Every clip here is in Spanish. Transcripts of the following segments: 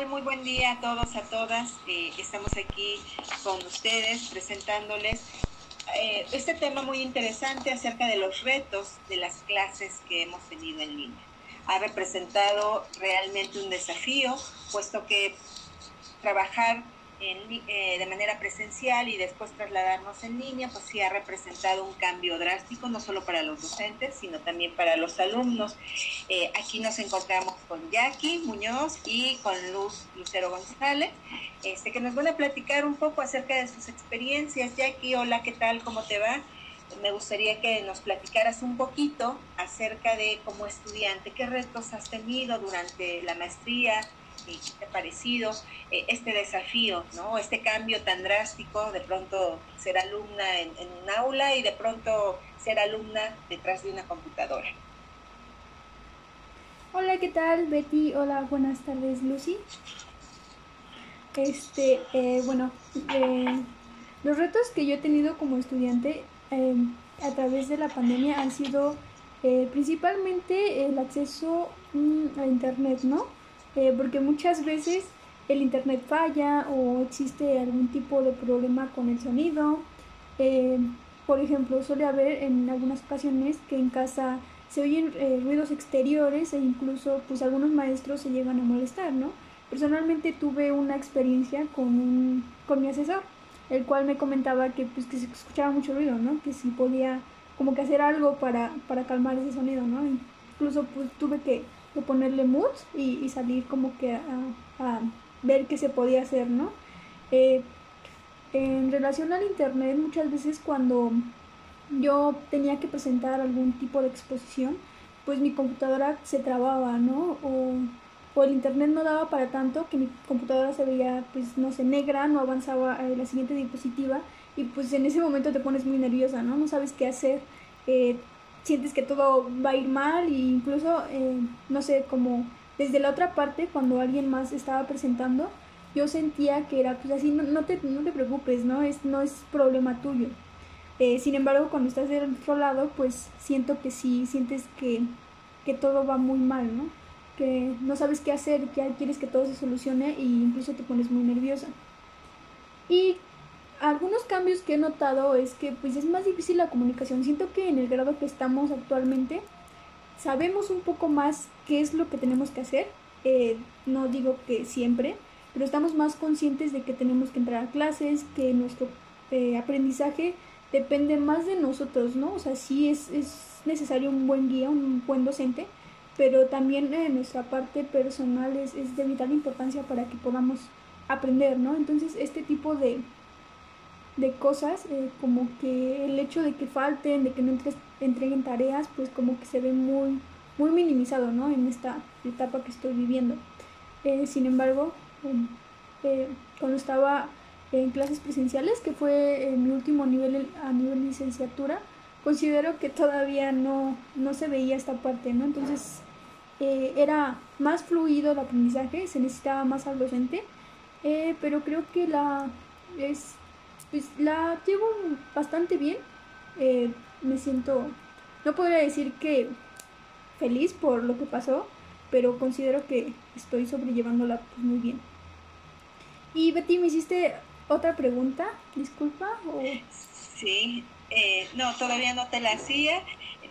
tal? Muy buen día a todos, a todas. Eh, estamos aquí con ustedes presentándoles eh, este tema muy interesante acerca de los retos de las clases que hemos tenido en línea. Ha representado realmente un desafío, puesto que trabajar eh, de manera presencial y después trasladarnos en línea, pues sí ha representado un cambio drástico, no solo para los docentes, sino también para los alumnos. Eh, aquí nos encontramos con Jackie Muñoz y con Luz Lucero González, este, que nos van a platicar un poco acerca de sus experiencias. Jackie, hola, ¿qué tal? ¿Cómo te va? me gustaría que nos platicaras un poquito acerca de como estudiante, qué retos has tenido durante la maestría, qué te ha parecido eh, este desafío, ¿no? Este cambio tan drástico, de pronto ser alumna en, un aula y de pronto ser alumna detrás de una computadora. Hola, ¿qué tal Betty? Hola, buenas tardes Lucy. Este, eh, bueno, eh, los retos que yo he tenido como estudiante a través de la pandemia han sido principalmente el acceso mm, a internet, ¿no? Eh, porque muchas veces el internet falla o existe algún tipo de problema con el sonido. Eh, por ejemplo, suele haber en algunas ocasiones que en casa se oyen eh, ruidos exteriores e incluso pues algunos maestros se llegan a molestar, ¿no? Personalmente tuve una experiencia con, con mi asesor, el cual me comentaba que pues que se escuchaba mucho ruido, ¿no? Que si podía como que hacer algo para, para calmar ese sonido, ¿no? Incluso pues tuve que de ponerle mood y, salir como que a, ver qué se podía hacer, ¿no? Eh, en relación al internet, muchas veces cuando yo tenía que presentar algún tipo de exposición, pues mi computadora se trababa, ¿no? O, el internet no daba para tanto que mi computadora se veía, pues, no sé, negra, no avanzaba a la siguiente diapositiva y pues en ese momento te pones muy nerviosa, ¿no? No sabes qué hacer. Eh, sientes que todo va a ir mal e incluso, eh, no sé, como desde la otra parte, cuando alguien más estaba presentando, yo sentía que era pues así, no, no, te, no te preocupes, ¿no? Es, no es problema tuyo. Eh, sin embargo, cuando estás del otro lado, pues siento que sí, sientes que, que todo va muy mal, ¿no? Que no sabes qué hacer, que quieres que todo se solucione e incluso te pones muy nerviosa. Y algunos cambios que he notado es que pues es más difícil la comunicación. Siento que en el grado que estamos actualmente sabemos un poco más qué es lo que tenemos que hacer. Eh, no digo que siempre, pero estamos más conscientes de que tenemos que entrar a clases, que nuestro eh, aprendizaje depende más de nosotros, ¿no? O sea, sí es, es necesario un buen guía, un buen docente, pero también eh, nuestra parte personal es, es de vital importancia para que podamos aprender, ¿no? Entonces, este tipo de, de cosas, eh, como que el hecho de que falten, de que no entreguen tareas, pues como que se ve muy, muy minimizado, ¿no? En esta etapa que estoy viviendo. Eh, sin embargo, eh, cuando estaba en clases presenciales, que fue mi último nivel a nivel licenciatura, considero que todavía no, no se veía esta parte, ¿no? Entonces, era más fluido el aprendizaje, se necesitaba más al docente, pero creo que la es pues la llevo bastante bien. Eh, me siento, no podría decir que feliz por lo que pasó, pero considero que estoy sobrellevándola pues, muy bien. Y Betty, me hiciste otra pregunta, disculpa. O... Sí, eh, no, todavía no te la hacía.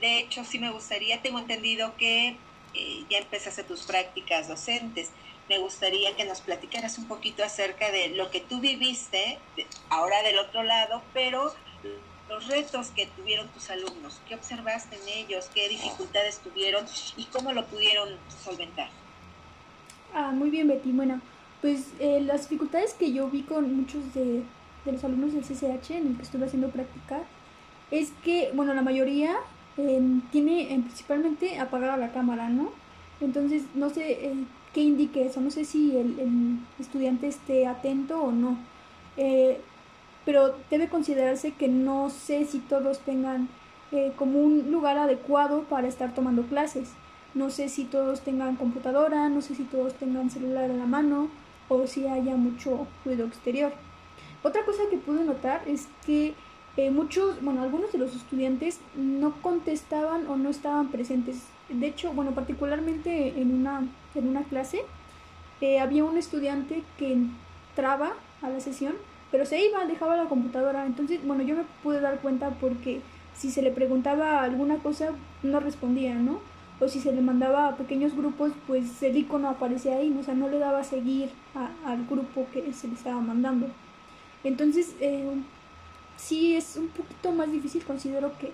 De hecho, sí me gustaría, tengo entendido que eh, ya empezaste tus prácticas docentes me gustaría que nos platicaras un poquito acerca de lo que tú viviste ahora del otro lado, pero los retos que tuvieron tus alumnos, qué observaste en ellos, qué dificultades tuvieron y cómo lo pudieron solventar. Ah, muy bien, Betty. Bueno, pues eh, las dificultades que yo vi con muchos de, los alumnos del CCH en el que estuve haciendo práctica es que, bueno, la mayoría em, tiene em, principalmente apagada la cámara, ¿no? Entonces, no sé, eh, que indique eso. No sé si el, estudiante esté atento o no. Eh, pero debe considerarse que no sé si todos tengan eh, como un lugar adecuado para estar tomando clases. No sé si todos tengan computadora, no sé si todos tengan celular en la mano o si haya mucho ruido exterior. Otra cosa que pude notar es que eh, muchos, bueno, algunos de los estudiantes no contestaban o no estaban presentes. De hecho, bueno, particularmente en una, en una clase, eh, había un estudiante que entraba a la sesión, pero se iba, dejaba la computadora. Entonces, bueno, yo me pude dar cuenta porque si se le preguntaba alguna cosa, no respondía, ¿no? O si se le mandaba a pequeños grupos, pues el icono aparecía ahí, o sea, no le daba a seguir al grupo que se le estaba mandando. Entonces, eh, sí es un poquito más difícil, considero que,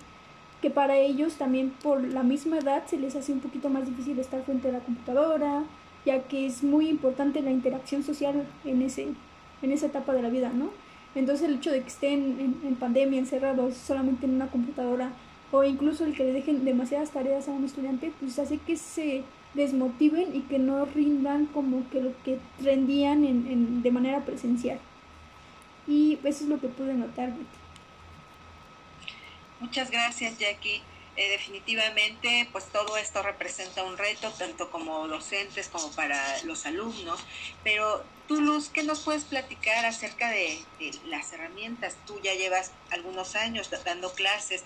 que para ellos también por la misma edad se les hace un poquito más difícil estar frente a la computadora, ya que es muy importante la interacción social en, ese, en esa etapa de la vida, ¿no? Entonces el hecho de que estén en, pandemia, encerrados solamente en una computadora, o incluso el que le dejen demasiadas tareas a un estudiante, pues hace que se desmotiven y que no rindan como que lo que rendían en, de manera presencial. Y eso es lo que pude notar, Muchas gracias, Jackie. Eh, definitivamente, pues todo esto representa un reto, tanto como docentes como para los alumnos. Pero tú, Luz, ¿qué nos puedes platicar acerca de, las herramientas? Tú ya llevas algunos años dando clases.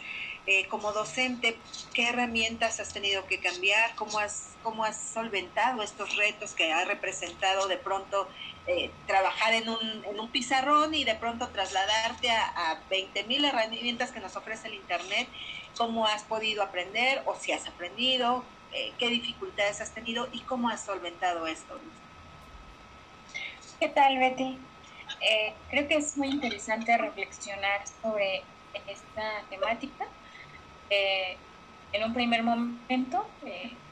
Eh, como docente, ¿qué herramientas has tenido que cambiar? ¿Cómo has, ¿Cómo has solventado estos retos que ha representado de pronto eh, trabajar en un, en un pizarrón y de pronto trasladarte a, a 20.000 herramientas que nos ofrece el Internet, cómo has podido aprender o si has aprendido, eh, qué dificultades has tenido y cómo has solventado esto. ¿Qué tal, Betty? Eh, creo que es muy interesante reflexionar sobre esta temática. En un primer momento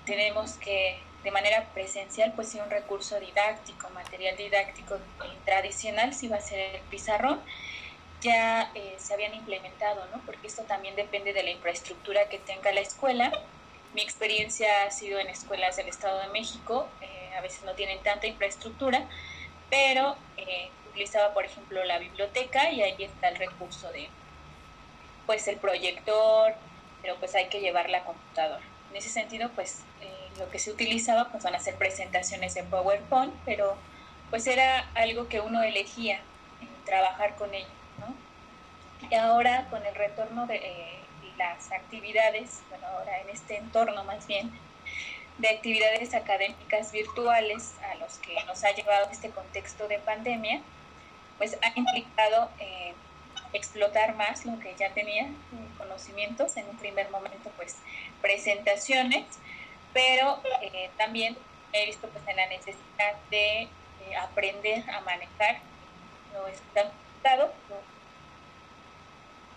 tenemos que de manera presencial, pues sí, un recurso didáctico, material didáctico eh, tradicional, si va a ser el pizarrón, ya eh, se habían implementado, ¿no? Porque esto también depende de la infraestructura que tenga la escuela. Mi experiencia ha sido en escuelas del Estado de México, eh, a veces no tienen tanta infraestructura, pero utilizaba, por ejemplo, la biblioteca y ahí está el recurso de, pues, el proyector, pero pues hay que llevar la computadora. En ese sentido, pues, lo que se utilizaba pues van a ser presentaciones en PowerPoint, pero pues era algo que uno elegía trabajar con ello, ¿no? Y ahora con el retorno de eh, las actividades, bueno, ahora en este entorno más bien, de actividades académicas virtuales a los que nos ha llevado este contexto de pandemia, pues ha implicado eh, explotar más lo que ya tenía, eh, conocimientos, en un primer momento pues presentaciones, pero eh, también he visto pues en la necesidad de eh, aprender a manejar no es tan complicado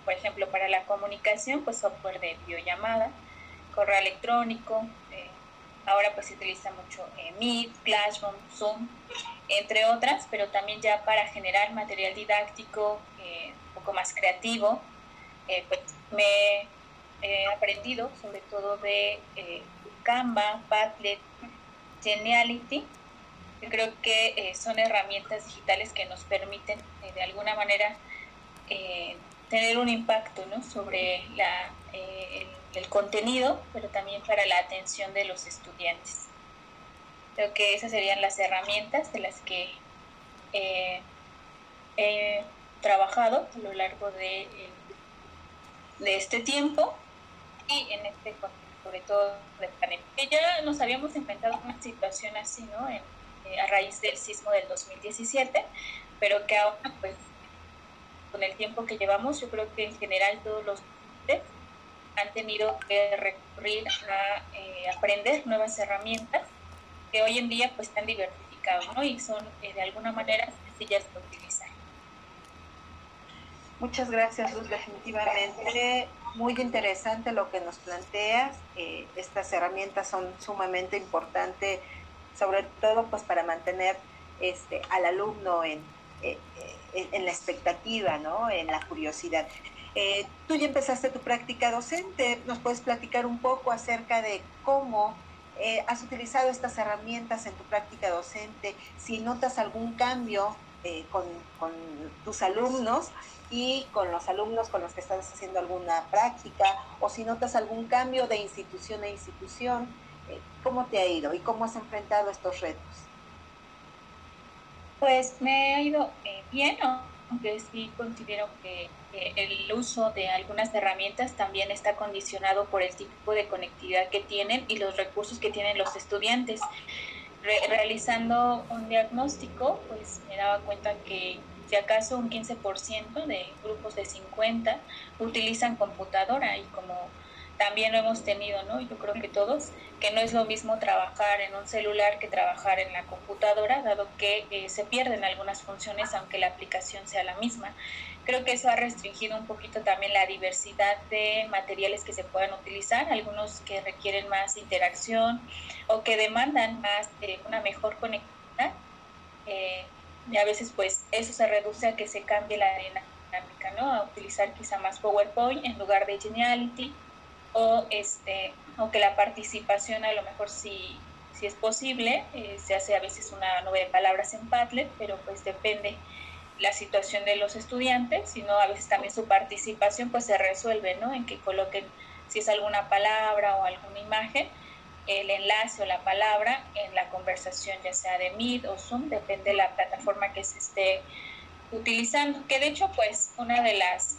por ejemplo para la comunicación pues software de videollamada correo electrónico eh, ahora pues se utiliza mucho Meet, Classroom, Zoom entre otras pero también ya para generar material didáctico poco más creativo pues me he aprendido sobre todo de Canva, Padlet, Geniality. Yo creo que eh, son herramientas digitales que nos permiten eh, de alguna manera eh, tener un impacto sobre la, el, el, contenido, pero también para la atención de los estudiantes. Creo que esas serían las herramientas de las que he trabajado a lo largo de, de este tiempo y en este contexto sobre todo de pandemia. Ya nos habíamos enfrentado a una situación así, ¿no? Eh, a raíz del sismo del 2017, pero que ahora, pues, con el tiempo que llevamos, yo creo que en general todos los han tenido que recurrir a eh, aprender nuevas herramientas que hoy en día pues están diversificadas ¿no? y son eh, de alguna manera sencillas de utilizar. Muchas gracias, Luz. Definitivamente muy interesante lo que nos planteas. Eh, estas herramientas son sumamente importantes, sobre todo pues para mantener este, al alumno en, eh, en, la expectativa, ¿no? en la curiosidad. Eh, tú ya empezaste tu práctica docente. ¿Nos puedes platicar un poco acerca de cómo has utilizado estas herramientas en tu práctica docente? Si notas algún cambio con, con tus alumnos y con los alumnos con los que estás haciendo alguna práctica o si notas algún cambio de institución a institución, eh, ¿cómo te ha ido y cómo has enfrentado estos retos? Pues me ha ido eh, bien, aunque sí considero que el uso de algunas herramientas también está condicionado por el tipo de conectividad que tienen y los recursos que tienen los estudiantes. Realizando un diagnóstico, pues me daba cuenta que si acaso un 15% de grupos de 50 utilizan computadora y como también lo hemos tenido, ¿no? Yo creo que todos, que no es lo mismo trabajar en un celular que trabajar en la computadora, dado que eh, se pierden algunas funciones aunque la aplicación sea la misma. Creo que eso ha restringido un poquito también la diversidad de materiales que se puedan utilizar, algunos que requieren más interacción o que demandan más eh, una mejor conectividad. Eh, y a veces pues eso se reduce a que se cambie la dinámica, ¿no? A utilizar quizá más PowerPoint en lugar de Geniality o, este, o que la participación a lo mejor si, si es posible, eh, se hace a veces una nube de palabras en Padlet, pero pues depende la situación de los estudiantes, sino a veces también su participación pues se resuelve, ¿no? En que coloquen si es alguna palabra o alguna imagen, el enlace o la palabra en la conversación, ya sea de Meet o Zoom, depende de la plataforma que se esté utilizando. Que de hecho, pues, una de las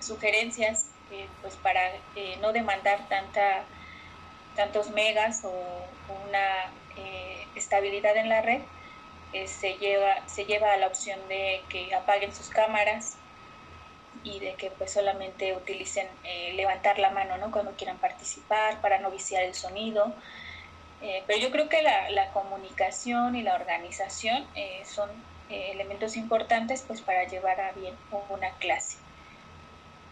sugerencias pues para eh, no demandar tanta, tantos megas o una eh, estabilidad en la red, eh, se, lleva, se lleva a la opción de que apaguen sus cámaras y de que pues solamente utilicen levantar la mano ¿no? cuando quieran participar para no viciar el sonido. pero yo creo que la, la, comunicación y la organización son elementos importantes pues para llevar a bien una clase.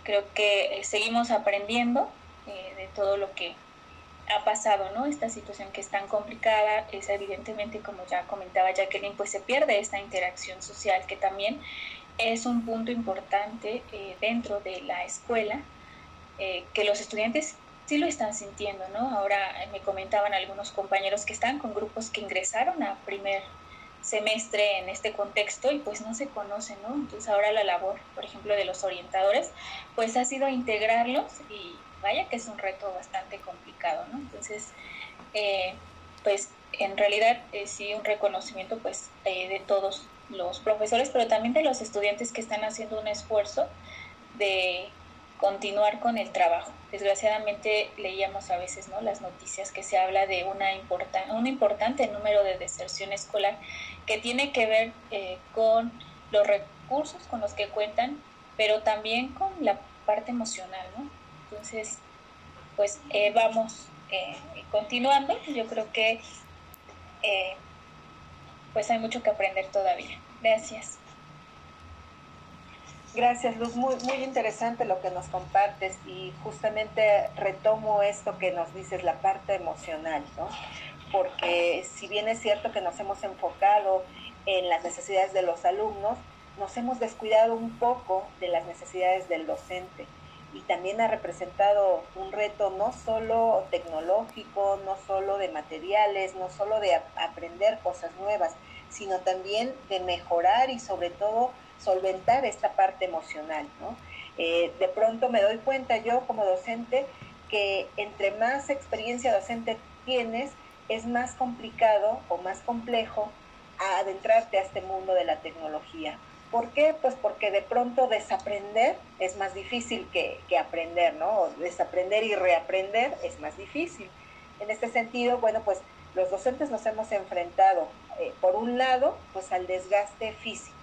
Creo que eh, seguimos aprendiendo eh, de todo lo que ha pasado, ¿no? Esta situación que es tan complicada es evidentemente, como ya comentaba Jacqueline, pues se pierde esta interacción social que también es un punto importante eh, dentro de la escuela, que los estudiantes sí lo están sintiendo, ¿no? Ahora me comentaban algunos compañeros que están con grupos que ingresaron a primer semestre en este contexto y pues no se conocen, ¿no? Entonces ahora la labor, por ejemplo, de los orientadores, pues ha sido integrarlos y vaya que es un reto bastante complicado, ¿no? Entonces, eh, pues en realidad eh, sí un reconocimiento pues eh, de todos los profesores, pero también de los estudiantes que están haciendo un esfuerzo de continuar con el trabajo. Desgraciadamente leíamos a veces ¿no? las noticias que se habla de una un importante número de deserción escolar que tiene que ver eh, con los recursos con los que cuentan, pero también con la parte emocional. ¿no? Entonces, pues eh, vamos eh, continuando. Yo creo que pues hay mucho que aprender todavía. Gracias. Gracias, Luz. Muy, muy interesante lo que nos compartes y justamente retomo esto que nos dices, la parte emocional, ¿no? Porque si bien es cierto que nos hemos enfocado en las necesidades de los alumnos, nos hemos descuidado un poco de las necesidades del docente y también ha representado un reto no solo tecnológico, no solo de materiales, no solo de aprender cosas nuevas, sino también de mejorar y sobre todo solventar esta parte emocional, ¿no? Eh, de pronto me doy cuenta yo como docente que entre más experiencia docente tienes, es más complicado o más complejo adentrarte a este mundo de la tecnología. ¿Por qué? Pues porque de pronto desaprender es más difícil que, aprender, ¿no? desaprender y reaprender es más difícil. En este sentido, bueno, pues los docentes nos hemos enfrentado, eh, por un lado, pues al desgaste físico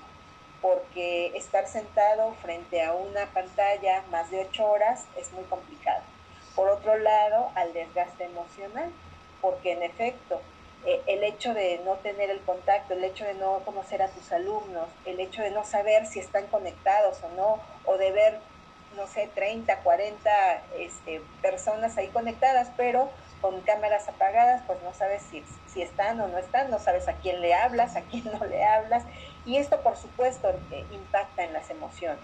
porque estar sentado frente a una pantalla más de ocho horas es muy complicado. Por otro lado, al desgaste emocional, porque en efecto, eh, el hecho de no tener el contacto, el hecho de no conocer a tus alumnos, el hecho de no saber si están conectados o no, o de ver, no sé, 30, 40 este, personas ahí conectadas, pero con cámaras apagadas, pues no sabes si, si están o no están, no sabes a quién le hablas, a quién no le hablas, y esto, por supuesto, eh, impacta en las emociones.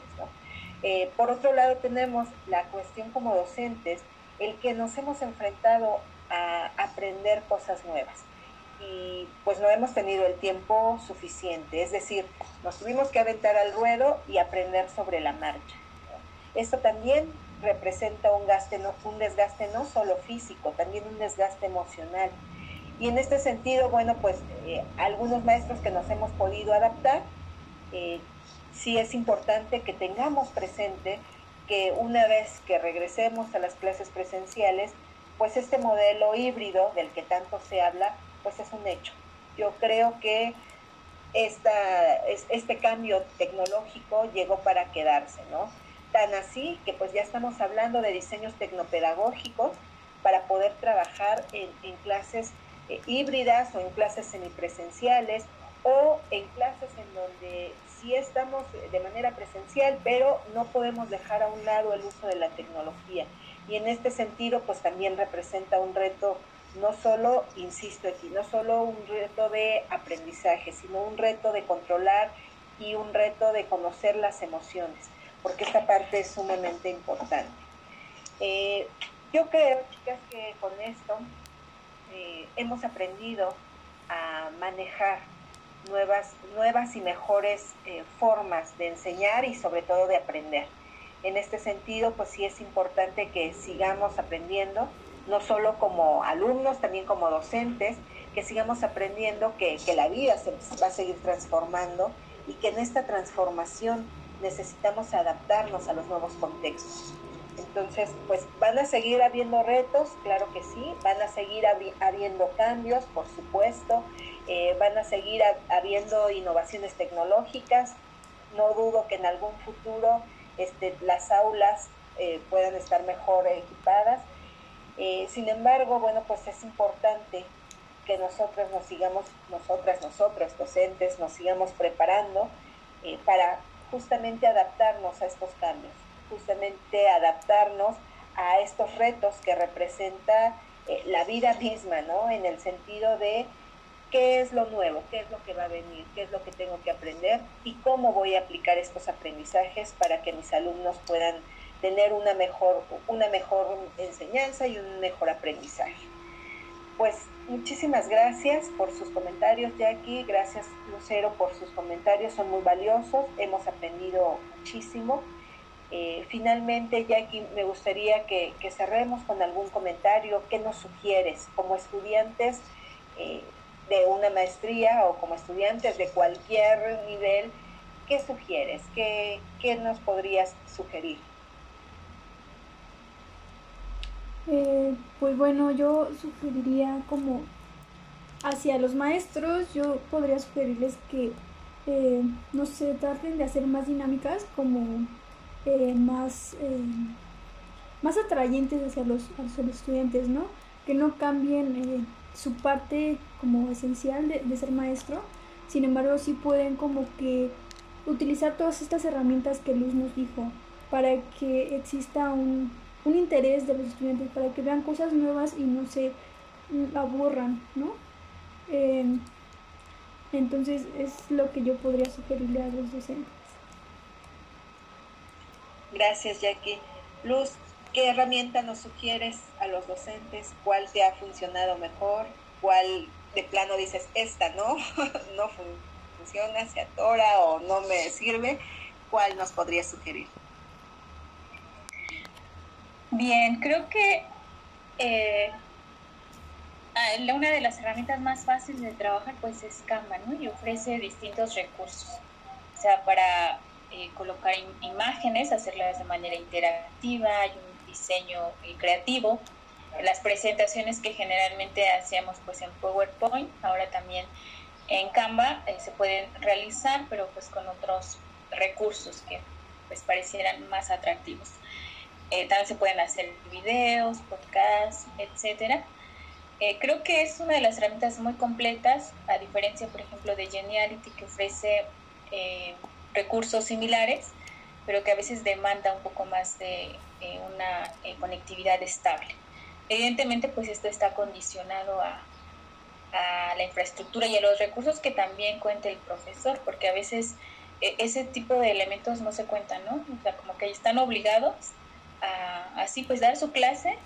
Eh, por otro lado, tenemos la cuestión como docentes, el que nos hemos enfrentado a aprender cosas nuevas y pues no hemos tenido el tiempo suficiente, es decir, nos tuvimos que aventar al ruedo y aprender sobre la marcha. Esto también representa un, un desgaste no solo físico, también un desgaste emocional y en este sentido, bueno, pues eh, algunos maestros que nos hemos podido adaptar, eh, sí es importante que tengamos presente que una vez que regresemos a las clases presenciales, pues este modelo híbrido del que tanto se habla, pues es un hecho. Yo creo que esta, este cambio tecnológico llegó para quedarse, ¿no? Tan así que pues ya estamos hablando de diseños tecnopedagógicos para poder trabajar en, clases eh, híbridas o en clases semipresenciales o en clases en donde sí estamos de manera presencial, pero no podemos dejar a un lado el uso de la tecnología. Y en este sentido, pues también representa un reto no solo, insisto aquí, no solo un reto de aprendizaje, sino un reto de controlar y un reto de conocer las emociones, porque esta parte es sumamente importante. Eh, yo creo, chicas, que con esto eh, hemos aprendido a manejar nuevas, nuevas y mejores eh, formas de enseñar y sobre todo de aprender. En este sentido, pues sí es importante que sigamos aprendiendo, no solo como alumnos, también como docentes, que sigamos aprendiendo que, la vida se va a seguir transformando y que en esta transformación necesitamos adaptarnos a los nuevos contextos. Entonces, pues van a seguir habiendo retos, claro que sí, van a seguir habiendo cambios, por supuesto, eh, van a seguir habiendo innovaciones tecnológicas, no dudo que en algún futuro este, las aulas eh, puedan estar mejor equipadas, eh, sin embargo, bueno, pues es importante que nosotros nos sigamos, nosotras, nosotros, docentes, nos sigamos preparando para justamente adaptarnos a estos cambios, justamente adaptarnos a estos retos que representa eh, la vida misma, ¿no? En el sentido de qué es lo nuevo, qué es lo que va a venir, qué es lo que tengo que aprender y cómo voy a aplicar estos aprendizajes para que mis alumnos puedan tener una mejor, una mejor enseñanza y un mejor aprendizaje. Pues muchísimas gracias por sus comentarios, Jackie. Gracias, Lucero, por sus comentarios. Son muy valiosos. Hemos aprendido muchísimo. Eh, finalmente, Jackie, me gustaría que, cerremos con algún comentario. ¿Qué nos sugieres como estudiantes eh, de una maestría o como estudiantes de cualquier nivel? ¿Qué sugieres? ¿Qué, qué nos podrías sugerir? Eh, pues bueno, yo sugeriría como hacia los maestros, yo podría sugerirles que, eh, no sé, traten de hacer más dinámicas, como eh, más, más atrayentes hacia los, hacia los estudiantes, ¿no? Que no cambien su parte como esencial de, de ser maestro, sin embargo sí pueden como que utilizar todas estas herramientas que Luz nos dijo para que exista un, un interés de los estudiantes para que vean cosas nuevas y no se aburran, ¿no? Em, entonces es lo que yo podría sugerirle a los docentes. Gracias, Jackie. Luz, ¿qué herramienta nos sugieres a los docentes? ¿Cuál te ha funcionado mejor? ¿Cuál de plano dices, esta no, no funciona, se atora o no me sirve? ¿Cuál nos podría sugerir? Bien, creo que eh, ah, una de las herramientas más fáciles de trabajar pues es Canva, ¿no? Y ofrece distintos recursos, o sea, para eh, colocar imágenes, hacerlas de manera interactiva, hay un diseño eh, creativo, las presentaciones que generalmente hacíamos pues en PowerPoint, ahora también en Canva se pueden realizar, pero pues con otros recursos que pues parecieran más atractivos. Eh, también se pueden hacer videos, podcasts, etcétera. Eh, creo que es una de las herramientas muy completas, a diferencia, por ejemplo, de Geniality, que ofrece eh, recursos similares, pero que a veces demanda un poco más de una conectividad estable. Evidentemente, pues esto está condicionado a, a, la infraestructura y a los recursos que también cuente el profesor, porque a veces ese tipo de elementos no se cuentan, ¿no? O sea, como que están obligados así pues dar su clase,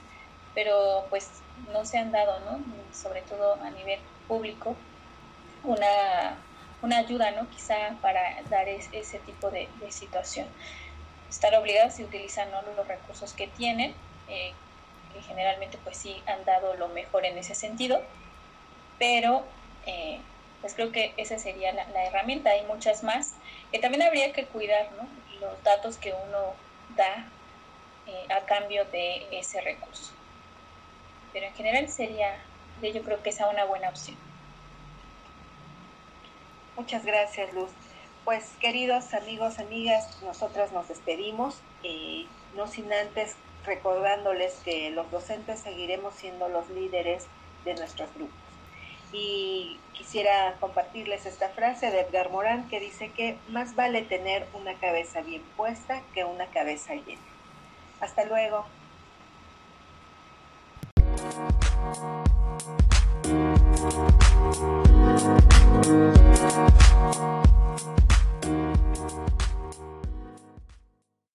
pero pues no se han dado, ¿no? Sobre todo a nivel público, una, una ayuda, ¿no? Quizá para dar ese tipo de, situación. Estar obligados y utilizar los recursos que tienen, eh, que generalmente pues sí han dado lo mejor en ese sentido, pero eh, pues creo que esa sería la, la, herramienta, hay muchas más, que también habría que cuidar, ¿no? Los datos que uno da eh, a cambio de ese recurso. Pero en general sería, yo creo que esa una buena opción. Muchas gracias, Luz. Pues queridos amigos, amigas, nosotras nos despedimos, eh, no sin antes recordándoles que los docentes seguiremos siendo los líderes de nuestros grupos. Y quisiera compartirles esta frase de Edgar Morán que dice que más vale tener una cabeza bien puesta que una cabeza llena. Hasta luego.